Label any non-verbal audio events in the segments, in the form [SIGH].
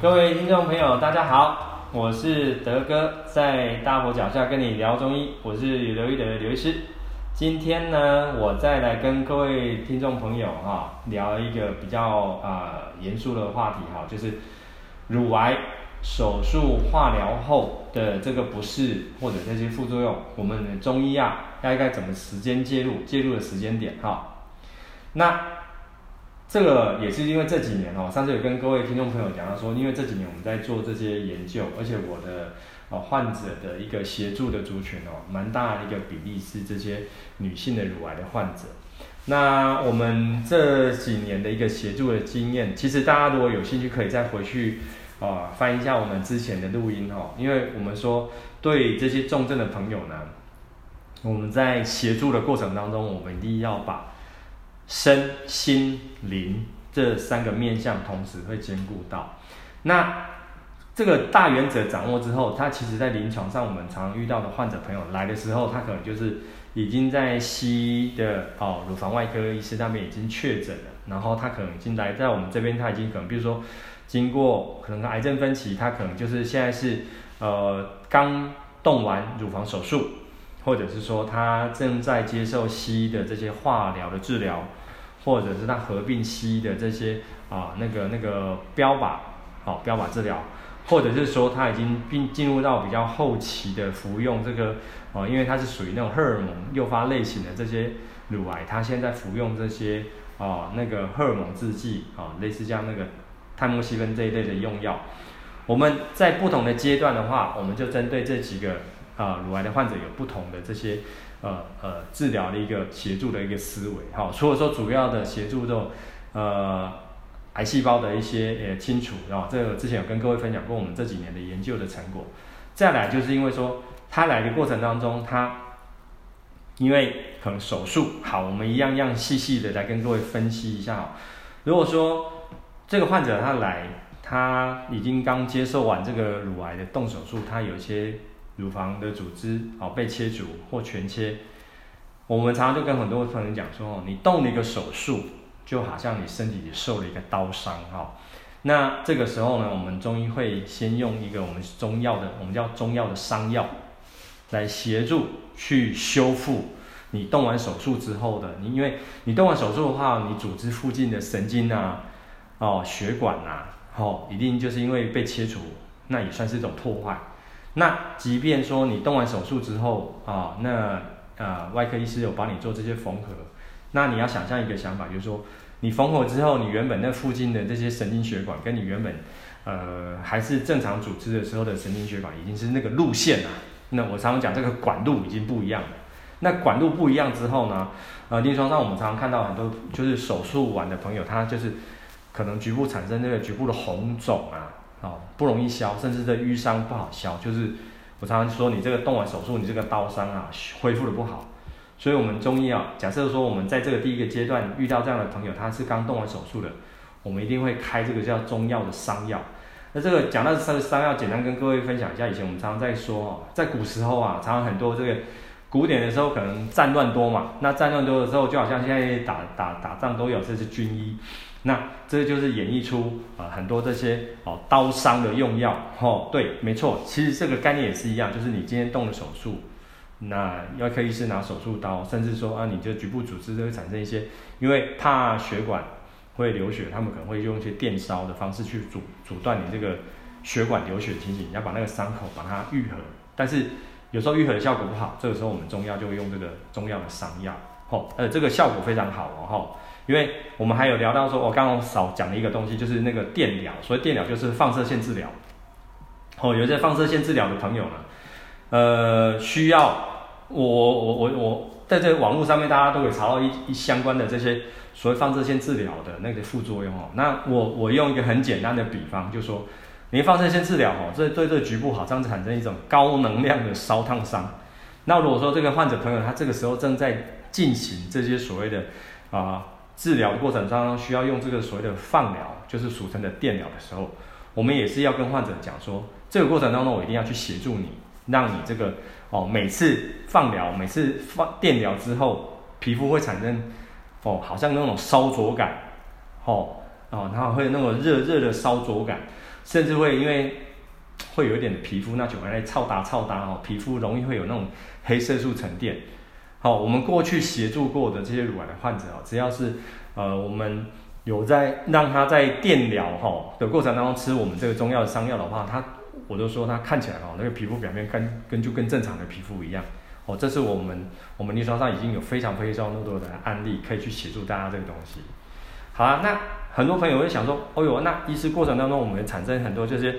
各位听众朋友，大家好，我是德哥，在大佛脚下跟你聊中医，我是刘一德刘医师。今天呢，我再来跟各位听众朋友哈聊一个比较啊严肃的话题哈，就是乳癌手术化疗后的这个不适或者这些副作用，我们中医啊该该怎么时间介入，介入的时间点哈。那这个也是因为这几年哦，上次有跟各位听众朋友讲到说，因为这几年我们在做这些研究，而且我的哦患者的一个协助的族群哦，蛮大的一个比例是这些女性的乳癌的患者。那我们这几年的一个协助的经验，其实大家如果有兴趣，可以再回去啊翻一下我们之前的录音哦，因为我们说对这些重症的朋友呢，我们在协助的过程当中，我们一定要把。身心灵这三个面向同时会兼顾到，那这个大原则掌握之后，他其实在临床上我们常遇到的患者朋友来的时候，他可能就是已经在西医的哦乳房外科医师那边已经确诊了，然后他可能已经来在我们这边，他已经可能比如说经过可能癌症分期，他可能就是现在是呃刚动完乳房手术。或者是说他正在接受西医的这些化疗的治疗，或者是他合并西医的这些啊那个那个标靶，好标靶治疗，或者是说他已经并进入到比较后期的服用这个啊，因为它是属于那种荷尔蒙诱发类型的这些乳癌，他现在服用这些啊那个荷尔蒙制剂啊，类似像那个泰莫西芬这一类的用药，我们在不同的阶段的话，我们就针对这几个。啊，乳癌的患者有不同的这些呃呃治疗的一个协助的一个思维，好，除了说主要的协助这种呃癌细胞的一些呃清除，然后这个之前有跟各位分享过我们这几年的研究的成果。再来就是因为说他来的过程当中，他因为可能手术好，我们一样样细细的来跟各位分析一下哈。如果说这个患者他来，他已经刚接受完这个乳癌的动手术，他有一些。乳房的组织哦被切除或全切，我们常常就跟很多朋友讲说哦，你动了一个手术，就好像你身体里受了一个刀伤哈。那这个时候呢，我们中医会先用一个我们中药的，我们叫中药的伤药，来协助去修复你动完手术之后的你，因为你动完手术的话，你组织附近的神经啊，哦血管啊，哦一定就是因为被切除，那也算是一种破坏。那即便说你动完手术之后啊，那呃外科医师有帮你做这些缝合，那你要想象一个想法，就是说你缝合之后，你原本那附近的这些神经血管跟你原本呃还是正常组织的时候的神经血管已经是那个路线了。那我常常讲这个管路已经不一样了。那管路不一样之后呢，呃临床上我们常常看到很多就是手术完的朋友，他就是可能局部产生这个局部的红肿啊。哦，不容易消，甚至这瘀伤不好消，就是我常常说，你这个动完手术，你这个刀伤啊，恢复的不好。所以，我们中医啊，假设说我们在这个第一个阶段遇到这样的朋友，他是刚动完手术的，我们一定会开这个叫中药的伤药。那这个讲到伤伤药，简单跟各位分享一下。以前我们常常在说哦，在古时候啊，常常很多这个古典的时候，可能战乱多嘛，那战乱多的时候，就好像现在打打打仗都有这些军医。那这就是演绎出啊、很多这些哦刀伤的用药哦，对，没错，其实这个概念也是一样，就是你今天动了手术，那外科医师拿手术刀，甚至说啊你这局部组织都会产生一些，因为怕血管会流血，他们可能会用一些电烧的方式去阻阻断你这个血管流血的情形，要把那个伤口把它愈合，但是有时候愈合的效果不好，这个时候我们中药就会用这个中药的伤药，哦，呃这个效果非常好哦，吼。因为我们还有聊到说，我刚刚少讲了一个东西，就是那个电疗。所以电疗就是放射线治疗。哦，有些放射线治疗的朋友呢，呃，需要我我我我在这个网络上面，大家都可以查到一一相关的这些所谓放射线治疗的那个副作用哦。那我我用一个很简单的比方，就说你放射线治疗哦，这对这个局部好像产生一种高能量的烧烫伤。那如果说这个患者朋友他这个时候正在进行这些所谓的啊。治疗过程当中需要用这个所谓的放疗，就是俗称的电疗的时候，我们也是要跟患者讲说，这个过程当中我一定要去协助你，让你这个哦每次放疗、每次放电疗之后，皮肤会产生哦好像那种烧灼感，哦哦，然后会有那种热热的烧灼感，甚至会因为会有一点的皮肤那就来臭打臭打哦，皮肤容易会有那种黑色素沉淀。好，我们过去协助过的这些乳癌的患者哦，只要是呃我们有在让他在电疗哈的过程当中吃我们这个中药的伤药的话，他我都说他看起来哦那个皮肤表面跟跟就跟正常的皮肤一样哦，这是我们我们临床上已经有非常非常多的案例可以去协助大家这个东西。好啊，那很多朋友会想说，哦哟，那医师过程当中我们产生很多这些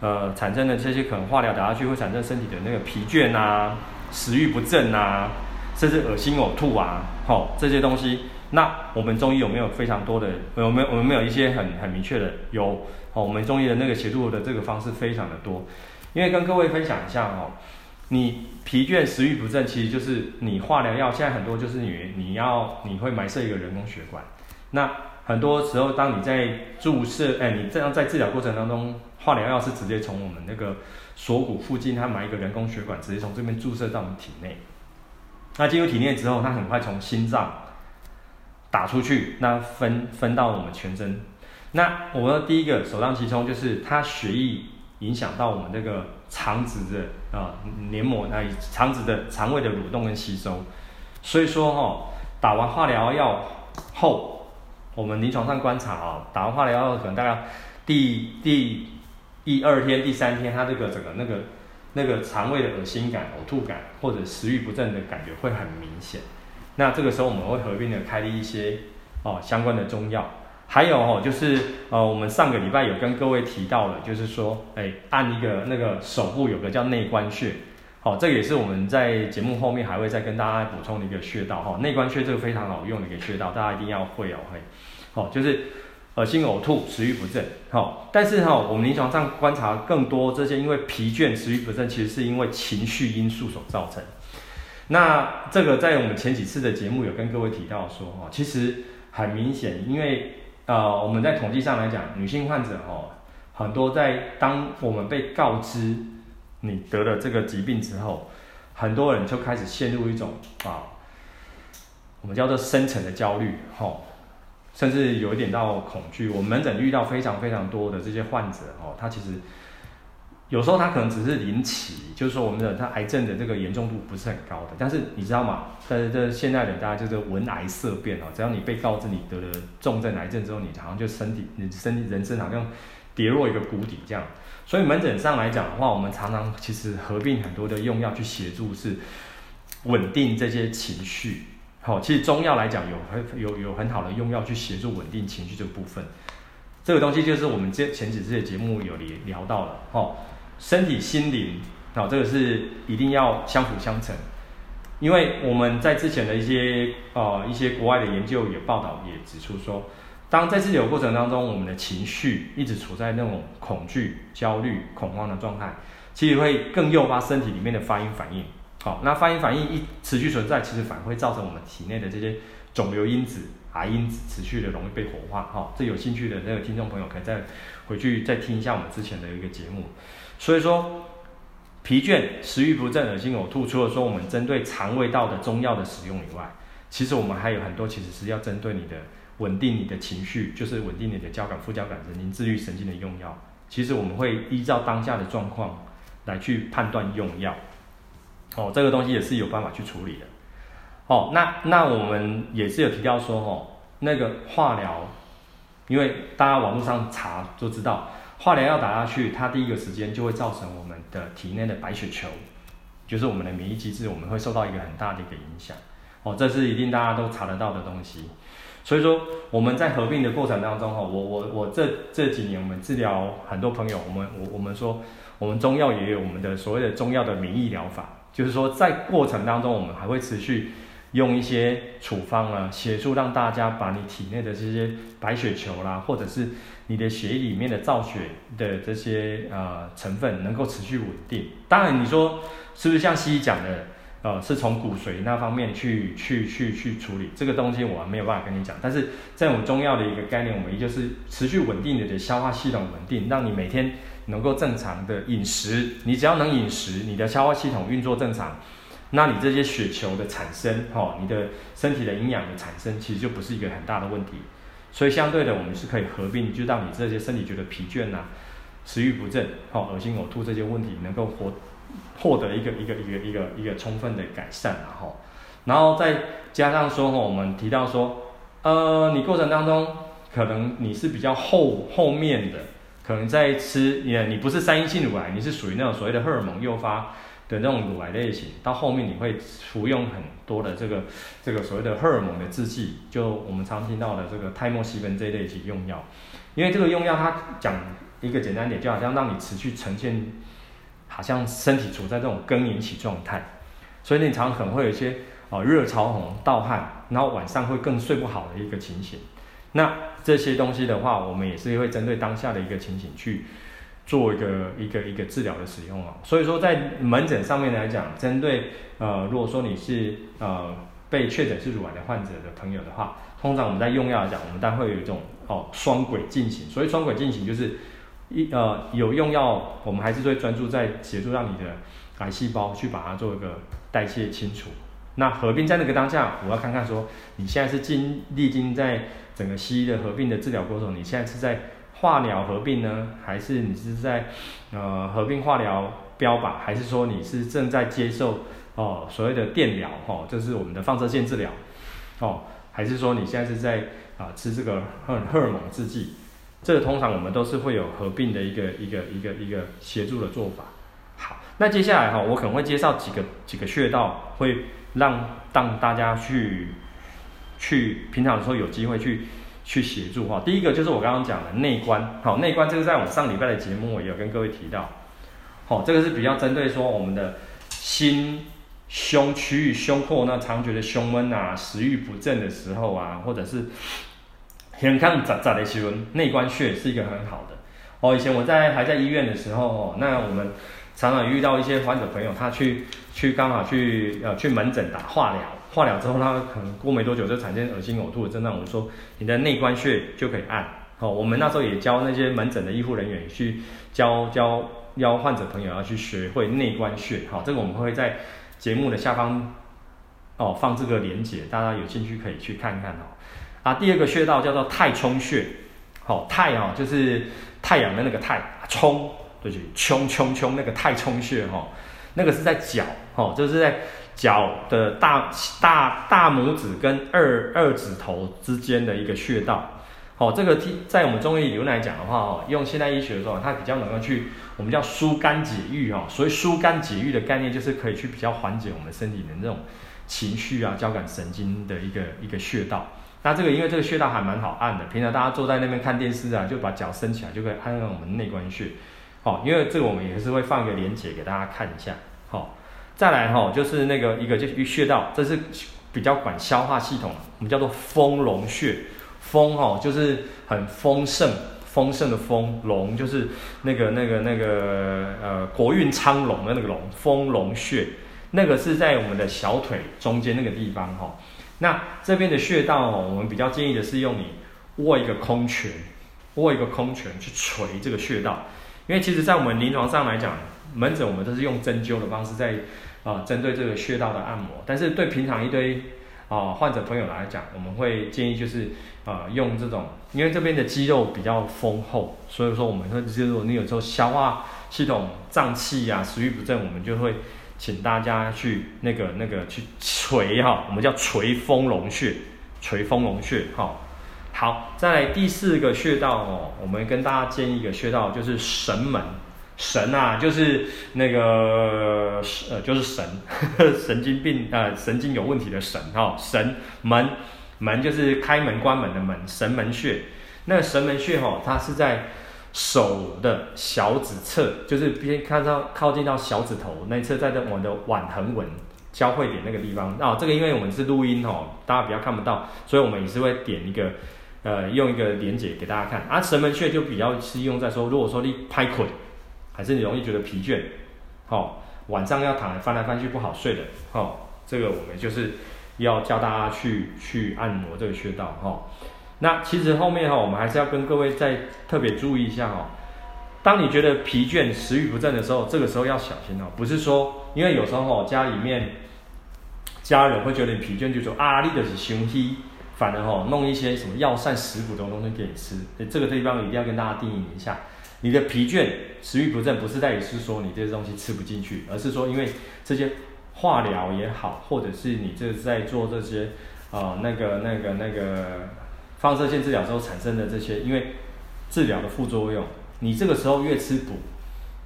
呃产生的这些可能化疗打下去会产生身体的那个疲倦啊、食欲不振啊。甚至恶心呕吐啊，吼、哦、这些东西，那我们中医有没有非常多的？有没有我们没有一些很很明确的？有，哦，我们中医的那个协助的这个方式非常的多。因为跟各位分享一下哦，你疲倦、食欲不振，其实就是你化疗药。现在很多就是你你要你会埋设一个人工血管。那很多时候，当你在注射，哎，你这样在治疗过程当中，化疗药是直接从我们那个锁骨附近，它埋一个人工血管，直接从这边注射到我们体内。那进入体内之后，它很快从心脏打出去，那分分到我们全身。那我们的第一个首当其冲就是它血液影响到我们这个肠子的啊黏膜，那肠子的肠胃的蠕动跟吸收。所以说哈、哦，打完化疗药后，我们临床上观察啊、打完化疗药可能大概第第一二天、第三天，它这个整个那个。那个肠胃的恶心感、呕吐感或者食欲不振的感觉会很明显。那这个时候我们会合并的开立一些哦相关的中药，还有哦就是呃我们上个礼拜有跟各位提到了，就是说哎按一个那个手部有个叫内关穴，好、哦、这也是我们在节目后面还会再跟大家补充的一个穴道哈、哦。内关穴这个非常好用的一个穴道，大家一定要会哦会，好、哦、就是。恶心呕吐、食欲不振，好，但是哈，我们临床上观察更多这些，因为疲倦、食欲不振，其实是因为情绪因素所造成。那这个在我们前几次的节目有跟各位提到说，哈，其实很明显，因为呃，我们在统计上来讲，女性患者哈，很多在当我们被告知你得了这个疾病之后，很多人就开始陷入一种啊，我们叫做深层的焦虑，哈。甚至有一点到恐惧。我们门诊遇到非常非常多的这些患者哦，他其实有时候他可能只是临期，就是说我们的他癌症的这个严重度不是很高的。但是你知道吗？在这现在的大家就是闻癌色变哦，只要你被告知你得了重症癌症之后，你好像就身体你身体人生好像跌落一个谷底这样。所以门诊上来讲的话，我们常常其实合并很多的用药去协助，是稳定这些情绪。好，其实中药来讲有很有有很好的用药去协助稳定情绪这个部分，这个东西就是我们这前几次的节目有聊聊到了。哦，身体心灵，好，这个是一定要相辅相成，因为我们在之前的一些呃一些国外的研究也报道也指出说，当在治疗过程当中，我们的情绪一直处在那种恐惧、焦虑、恐慌的状态，其实会更诱发身体里面的发炎反应。好，那发炎反应一持续存在，其实反而会造成我们体内的这些肿瘤因子、癌因子持续的容易被活化。哈，这有兴趣的那个听众朋友可以再回去再听一下我们之前的一个节目。所以说，疲倦、食欲不振、恶心呕吐，除了说我们针对肠胃道的中药的使用以外，其实我们还有很多其实是要针对你的稳定你的情绪，就是稳定你的交感、副交感神经、自律神经的用药。其实我们会依照当下的状况来去判断用药。哦，这个东西也是有办法去处理的。哦，那那我们也是有提到说，哦，那个化疗，因为大家网络上查就知道，化疗要打下去，它第一个时间就会造成我们的体内的白血球，就是我们的免疫机制，我们会受到一个很大的一个影响。哦，这是一定大家都查得到的东西。所以说我们在合并的过程当中，哈，我我我这这几年我们治疗很多朋友，我们我我们说，我们中药也有我们的所谓的中药的免疫疗法。就是说，在过程当中，我们还会持续用一些处方啊，协助让大家把你体内的这些白血球啦，或者是你的血液里面的造血的这些呃成分，能够持续稳定。当然，你说是不是像西医讲的，呃，是从骨髓那方面去去去去处理这个东西，我没有办法跟你讲。但是在我们中药的一个概念，我们也就是持续稳定你的消化系统稳定，让你每天。能够正常的饮食，你只要能饮食，你的消化系统运作正常，那你这些血球的产生，哈，你的身体的营养的产生，其实就不是一个很大的问题。所以相对的，我们是可以合并，就让你这些身体觉得疲倦呐、食欲不振、好恶心呕吐这些问题，能够活获得一个一个一个一个一个充分的改善，然后，然后再加上说，我们提到说，呃，你过程当中可能你是比较后后面的，可能在吃，你你不是三阴性乳癌，你是属于那种所谓的荷尔蒙诱发。的那种乳癌类型，到后面你会服用很多的这个这个所谓的荷尔蒙的制剂，就我们常听到的这个泰莫西芬这一类型用药，因为这个用药它讲一个简单点，就好像让你持续呈现，好像身体处在这种更年期状态，所以你常常可能会有一些哦热潮红、盗汗，然后晚上会更睡不好的一个情形。那这些东西的话，我们也是会针对当下的一个情形去。做一个一个一个治疗的使用哦，所以说在门诊上面来讲，针对呃，如果说你是呃被确诊是乳癌的患者的朋友的话，通常我们在用药来讲，我们当会有一种哦双轨进行。所以双轨进行就是一呃有用药，我们还是会专注在协助让你的癌细胞去把它做一个代谢清除。那合并在那个当下，我要看看说你现在是经历经在整个西医的合并的治疗过程，你现在是在。化疗合并呢，还是你是在呃合并化疗标靶，还是说你是正在接受哦所谓的电疗哦，就是我们的放射线治疗哦，还是说你现在是在啊、吃这个荷荷尔蒙制剂？这个通常我们都是会有合并的一个一个一个一个协助的做法。好，那接下来哈、我可能会介绍几个几个穴道，会让让大家去去平常的时候有机会去。去协助哈，第一个就是我刚刚讲的内关，好，内关这个在我上礼拜的节目我也有跟各位提到，好，这个是比较针对说我们的心胸区域胸廓那常觉得胸闷啊、食欲不振的时候啊，或者是很抗杂杂的时候，内关穴是一个很好的。哦，以前我在还在医院的时候哦，那我们常常遇到一些患者朋友，他去去刚好去呃去门诊打化疗。化疗之后，他可能过没多久就产生恶心呕吐的症状。我们说你的内关穴就可以按。好，我们那时候也教那些门诊的医护人员去教教邀患者朋友要去学会内关穴。好，这个我们会在节目的下方哦放这个连接，大家有兴趣可以去看看哦。啊，第二个穴道叫做太冲穴。好，太哦就是太阳的那个太，冲对不对？冲冲冲那个太冲穴哈，那个是在脚哦，就是在。脚的大大大拇指跟二二指头之间的一个穴道，好，这个在我们中医理论来讲的话，哦，用现代医学的时候，它比较能够去我们叫疏肝解郁哦，所以疏肝解郁的概念就是可以去比较缓解我们身体的那种情绪啊、交感神经的一个一个穴道。那这个因为这个穴道还蛮好按的，平常大家坐在那边看电视啊，就把脚伸起来就可以按按我们内关穴。好，因为这个我们也是会放一个连结给大家看一下，好。再来哈，就是那个一个就是穴道，这是比较管消化系统，我们叫做丰隆穴。丰哈就是很丰盛，丰盛的丰，隆就是那个那个那个呃国运昌隆的那个隆，丰隆穴。那个是在我们的小腿中间那个地方哈。那这边的穴道哦，我们比较建议的是用你握一个空拳，握一个空拳去捶这个穴道，因为其实在我们临床上来讲，门诊我们都是用针灸的方式在。啊，针对这个穴道的按摩，但是对平常一堆啊患者朋友来讲，我们会建议就是啊用这种，因为这边的肌肉比较丰厚，所以说我们会就是你有时候消化系统胀气呀、食欲不振，我们就会请大家去那个那个去捶哈，我们叫捶丰隆穴，捶丰隆穴哈。好，再来第四个穴道哦，我们跟大家建议一个穴道就是神门。神啊，就是那个呃，就是神，呵 [LAUGHS] 呵神经病呃，神经有问题的神哈、哦。神门门就是开门关门的门，神门穴。那神门穴哈、哦，它是在手的小指侧，就是边看到靠近到小指头那一侧，在这我们的腕横纹交汇点那个地方。啊、哦，这个因为我们是录音哦，大家比较看不到，所以我们也是会点一个呃，用一个连接给大家看。啊，神门穴就比较是用在说，如果说你拍腿。还是你容易觉得疲倦，好、晚上要躺翻来翻去不好睡的，哦，这个我们就是要教大家去去按摩这个穴道，哈、那其实后面哈、哦，我们还是要跟各位再特别注意一下，哈、哦。当你觉得疲倦、食欲不振的时候，这个时候要小心哦，不是说，因为有时候哦，家里面家人会觉得你疲倦，就说啊，你就是伤虚，反而哦弄一些什么药膳食补的东西给你吃。这个地方一定要跟大家定义一下，你的疲倦、食欲不振，不是在于是说你这些东西吃不进去，而是说因为这些化疗也好，或者是你这在做这些啊、呃、那个那个那个放射线治疗之后产生的这些，因为治疗的副作用，你这个时候越吃补。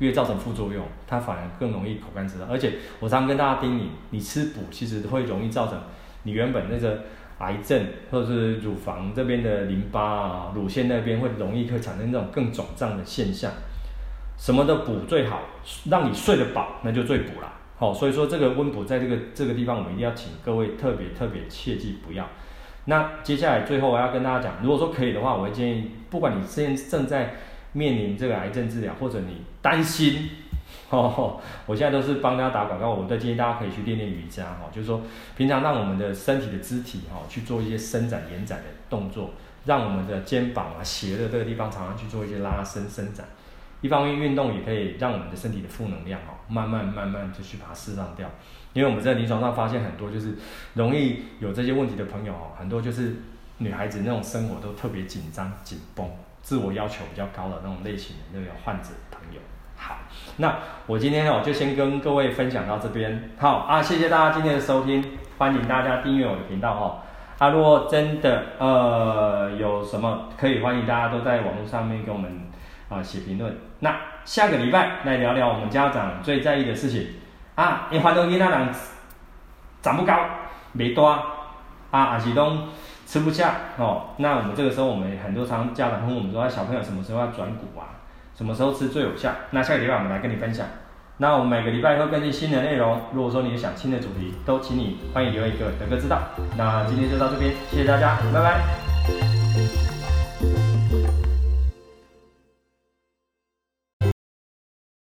越造成副作用，它反而更容易口干舌燥。而且我常常跟大家叮咛，你吃补其实会容易造成你原本那个癌症或者是乳房这边的淋巴啊、乳腺那边会容易会产生这种更肿胀的现象。什么的补最好，让你睡得饱，那就最补了。好，所以说这个温补在这个这个地方，我们一定要请各位特别特别切记不要。那接下来最后我要跟大家讲，如果说可以的话，我会建议，不管你现正在面临这个癌症治疗，或者你担心，哦，[LAUGHS] 我现在都是帮大家打广告，我都建议大家可以去练练瑜伽，哈，就是说平常让我们的身体的肢体，哈，去做一些伸展、延展的动作，让我们的肩膀啊、斜的这个地方常常去做一些拉伸、伸展。一方面运动也可以让我们的身体的负能量，哈，慢慢慢慢就去把它释放掉。因为我们在临床上发现很多就是容易有这些问题的朋友，哦，很多就是女孩子那种生活都特别紧张、紧绷。自我要求比较高的那种类型的那个患者朋友，好，那我今天哦就先跟各位分享到这边，好啊，谢谢大家今天的收听，欢迎大家订阅我的频道哦，啊，如果真的呃有什么可以欢迎大家都在网络上面给我们啊写评论，那下个礼拜来聊聊我们家长最在意的事情。啊，你反正囡仔人长不高，没多啊，还是拢。吃不下哦，那我们这个时候，我们很多常家长问我们说，小朋友什么时候要转骨啊？什么时候吃最有效？那下个礼拜我们来跟你分享。那我们每个礼拜会更新新的内容。如果说你有想听的主题，都请你欢迎留言给德哥知道。那今天就到这边，谢谢大家，拜拜。